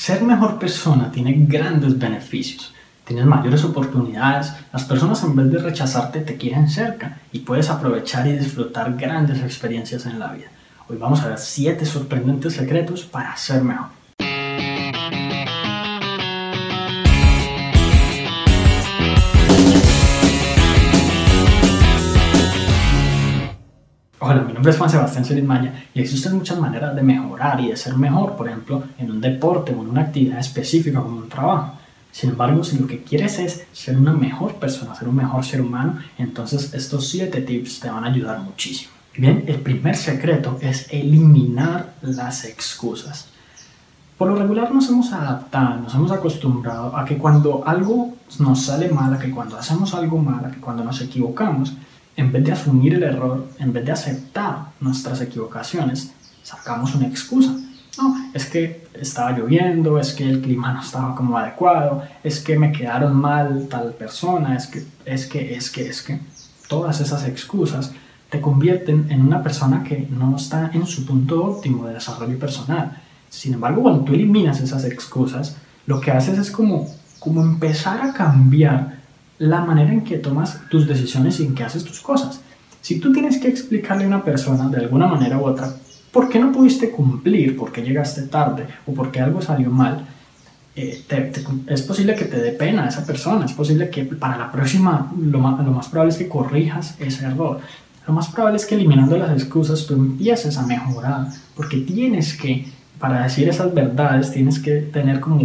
Ser mejor persona tiene grandes beneficios. Tienes mayores oportunidades, las personas en vez de rechazarte te quieren cerca y puedes aprovechar y disfrutar grandes experiencias en la vida. Hoy vamos a ver 7 sorprendentes secretos para ser mejor. Nombre es Juan Sebastián Solís y existen muchas maneras de mejorar y de ser mejor, por ejemplo, en un deporte o en una actividad específica como un trabajo. Sin embargo, si lo que quieres es ser una mejor persona, ser un mejor ser humano, entonces estos 7 tips te van a ayudar muchísimo. Bien, el primer secreto es eliminar las excusas. Por lo regular nos hemos adaptado, nos hemos acostumbrado a que cuando algo nos sale mal, a que cuando hacemos algo mal, a que cuando nos equivocamos, en vez de asumir el error, en vez de aceptar nuestras equivocaciones, sacamos una excusa. No, es que estaba lloviendo, es que el clima no estaba como adecuado, es que me quedaron mal tal persona, es que, es que, es que, es que. Todas esas excusas te convierten en una persona que no está en su punto óptimo de desarrollo personal. Sin embargo, cuando tú eliminas esas excusas, lo que haces es como, como empezar a cambiar la manera en que tomas tus decisiones y en que haces tus cosas. Si tú tienes que explicarle a una persona de alguna manera u otra por qué no pudiste cumplir, por qué llegaste tarde o por qué algo salió mal, eh, es posible que te dé pena a esa persona, es posible que para la próxima lo lo más probable es que corrijas ese error. Lo más probable es que eliminando las excusas tú empieces a mejorar, porque tienes que para decir esas verdades tienes que tener como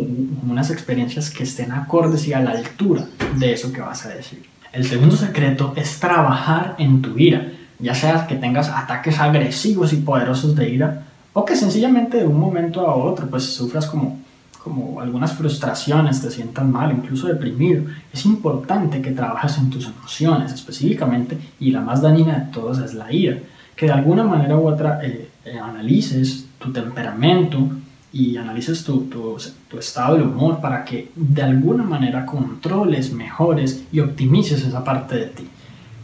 unas experiencias que estén acordes y a la altura de eso que vas a decir. El segundo secreto es trabajar en tu ira, ya sea que tengas ataques agresivos y poderosos de ira o que sencillamente de un momento a otro pues sufras como, como algunas frustraciones, te sientas mal, incluso deprimido. Es importante que trabajes en tus emociones específicamente y la más dañina de todas es la ira, que de alguna manera u otra eh, eh, analices tu temperamento y analices tu, tu, tu, estado de humor para que de alguna manera controles, mejores y optimices esa parte de ti.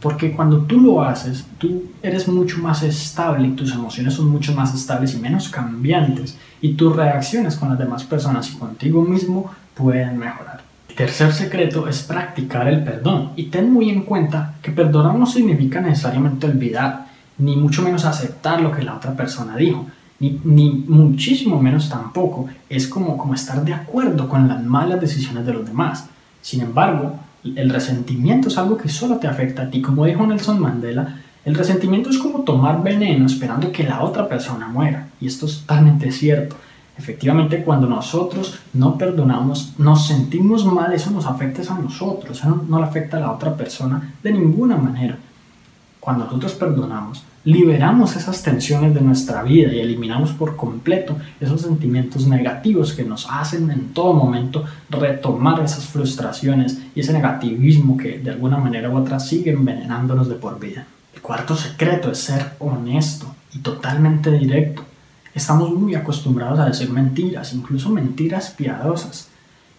Porque cuando tú lo haces, tú eres mucho más estable y tus emociones son mucho más estables y menos cambiantes y tus reacciones con las demás personas y contigo mismo pueden mejorar. Tercer secreto es practicar el perdón y ten muy en cuenta que perdonar no significa necesariamente olvidar, ni mucho menos aceptar lo que la otra persona dijo, ni, muchísimo menos tampoco es como, como estar de acuerdo con las malas decisiones de los demás. Sin embargo, el resentimiento es algo que solo te afecta a ti. Como dijo Nelson Mandela, el resentimiento es como tomar veneno esperando que la otra persona muera. Y esto es totalmente cierto. Efectivamente, cuando nosotros no perdonamos, nos sentimos mal, eso nos afecta a nosotros, eso no, no le afecta a la otra persona de ninguna manera. Cuando nosotros perdonamos, liberamos esas tensiones de nuestra vida y eliminamos por completo esos sentimientos negativos que nos hacen en todo momento retomar esas frustraciones y ese negativismo que de alguna manera u otra sigue envenenándonos de por vida. El cuarto secreto es ser honesto y totalmente directo. Estamos muy acostumbrados a decir mentiras, incluso mentiras piadosas.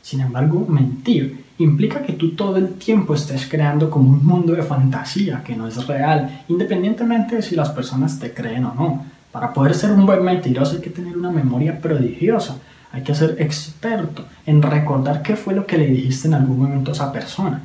Sin embargo, mentir implica que tú todo el tiempo estés creando como un mundo de fantasía que no es real, independientemente de si las personas te creen o no. Para poder ser un buen mentiroso hay que tener una memoria prodigiosa, hay que ser experto en recordar qué fue lo que le dijiste en algún momento a esa persona.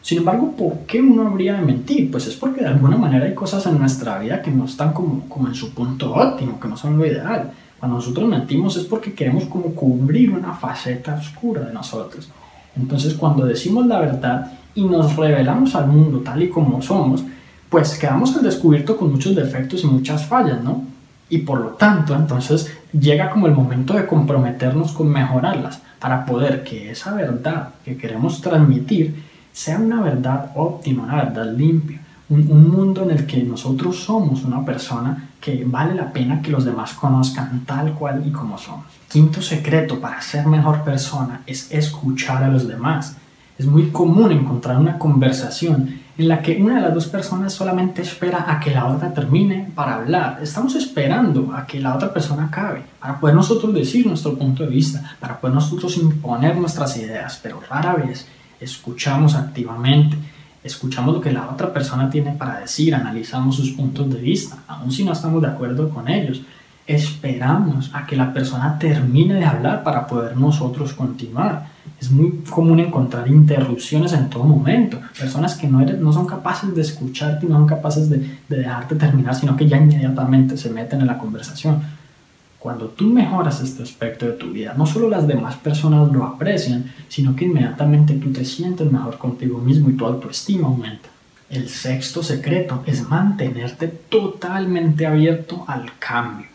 Sin embargo, ¿por qué uno habría de mentir? Pues es porque de alguna manera hay cosas en nuestra vida que no están como, como en su punto óptimo, que no son lo ideal. Cuando nosotros mentimos es porque queremos como cubrir una faceta oscura de nosotros. Entonces cuando decimos la verdad y nos revelamos al mundo tal y como somos, pues quedamos al descubierto con muchos defectos y muchas fallas, ¿no? Y por lo tanto, entonces llega como el momento de comprometernos con mejorarlas para poder que esa verdad que queremos transmitir sea una verdad óptima, una verdad limpia, un, mundo en el que nosotros somos una persona que vale la pena que los demás conozcan tal cual y como somos. Quinto secreto para ser mejor persona es escuchar a los demás. Es muy común encontrar una conversación en la que una de las dos personas solamente espera a que la otra termine para hablar. Estamos esperando a que la otra persona acabe para poder nosotros decir nuestro punto de vista, para poder nosotros imponer nuestras ideas, pero rara vez escuchamos activamente escuchamos lo que la otra persona tiene para decir, analizamos sus puntos de vista, aun si no estamos de acuerdo con ellos. esperamos a que la persona termine de hablar para poder nosotros continuar. Es muy común encontrar interrupciones en todo momento, personas que no, no son capaces de escucharte no son capaces de, de dejarte terminar, sino que ya inmediatamente se meten en la conversación. Cuando tú mejoras este aspecto de tu vida, no solo las demás personas lo aprecian, sino que inmediatamente tú te sientes mejor contigo mismo y tu autoestima aumenta. El sexto secreto es mantenerte totalmente abierto al cambio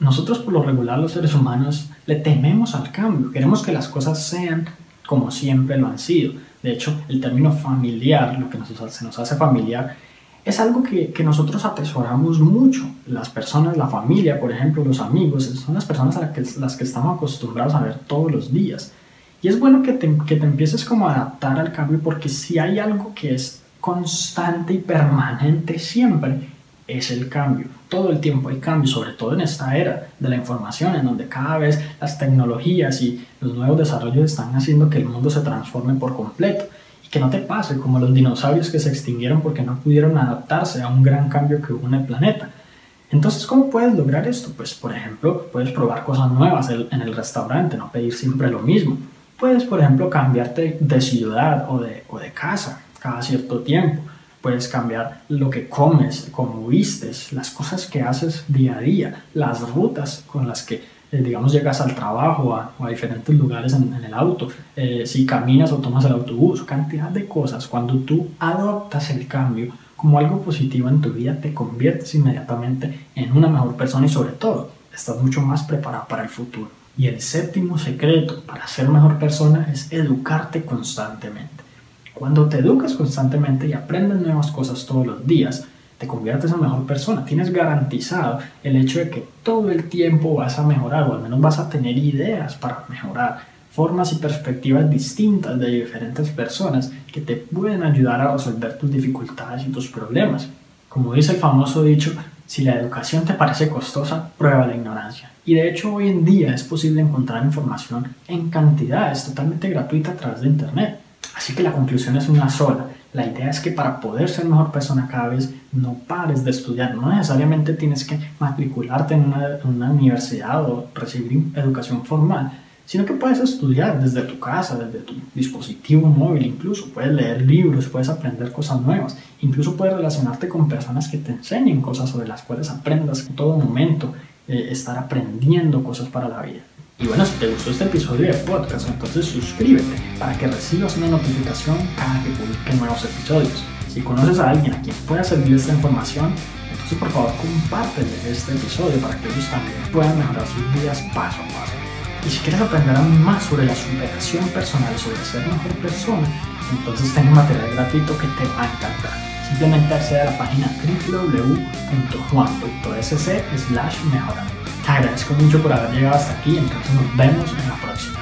nosotros por lo regular los seres humanos le tememos al cambio, queremos que las cosas sean como siempre lo han sido. De hecho, el término familiar, lo que nos, se nos hace familiar, es algo que, que, nosotros atesoramos mucho. Las personas, la familia, por ejemplo, los amigos, son las personas a las que, las que estamos acostumbrados a ver todos los días. Y es bueno que te, que te empieces como a adaptar al cambio porque si hay algo que es constante y permanente siempre, es el cambio. Todo el tiempo hay cambio, sobre todo en esta era de la información, en donde cada vez las tecnologías y los nuevos desarrollos están haciendo que el mundo se transforme por completo. Que no te pase como los dinosaurios que se extinguieron porque no pudieron adaptarse a un gran cambio que hubo en el planeta. Entonces, ¿cómo puedes lograr esto? Pues, por ejemplo, puedes probar cosas nuevas en el restaurante, no pedir siempre lo mismo. Puedes, por ejemplo, cambiarte de ciudad o de, o de casa cada cierto tiempo Puedes cambiar lo que comes, cómo vistes, las cosas que haces día a día, las rutas con las que, eh, digamos, llegas al trabajo o a diferentes lugares en, el auto, eh, si caminas o tomas el autobús, cantidad de cosas. Cuando tú adoptas el cambio como algo positivo en tu vida, te conviertes inmediatamente en una mejor persona y sobre todo, estás mucho más preparado para el futuro. Y el séptimo secreto para ser mejor persona es educarte constantemente. Cuando te educas constantemente y aprendes nuevas cosas todos los días, te conviertes en mejor persona. Tienes garantizado el hecho de que todo el tiempo vas a mejorar o al menos vas a tener ideas para mejorar, formas y perspectivas distintas de diferentes personas que te pueden ayudar a resolver tus dificultades y tus problemas. Como dice el famoso dicho, si la educación te parece costosa, prueba la ignorancia. Y de hecho hoy en día es posible encontrar información en cantidades totalmente gratuita a través de Internet. Así que la conclusión es una sola. La idea es que para poder ser mejor persona cada vez no pares de estudiar. No necesariamente tienes que matricularte en una, universidad o recibir educación formal, sino que puedes estudiar desde tu casa, desde tu dispositivo móvil, incluso puedes leer libros, puedes aprender cosas nuevas, incluso puedes relacionarte con personas que te enseñen cosas sobre las cuales aprendas en todo momento, eh, estar aprendiendo cosas para la vida. Y bueno, si te gustó este episodio de podcast, entonces suscríbete para que recibas una notificación cada que publique nuevos episodios. Si conoces a alguien a quien pueda servir esta información, entonces por favor compártele este episodio para que ellos también puedan mejorar sus vidas paso a paso. Y si quieres aprender aún más sobre la superación personal, sobre ser mejor persona, entonces tengo material gratuito que te va a encantar. Simplemente accede a la página www.juan.sc slash mejorando. Te agradezco mucho por haber llegado hasta aquí, entonces nos vemos en la próxima.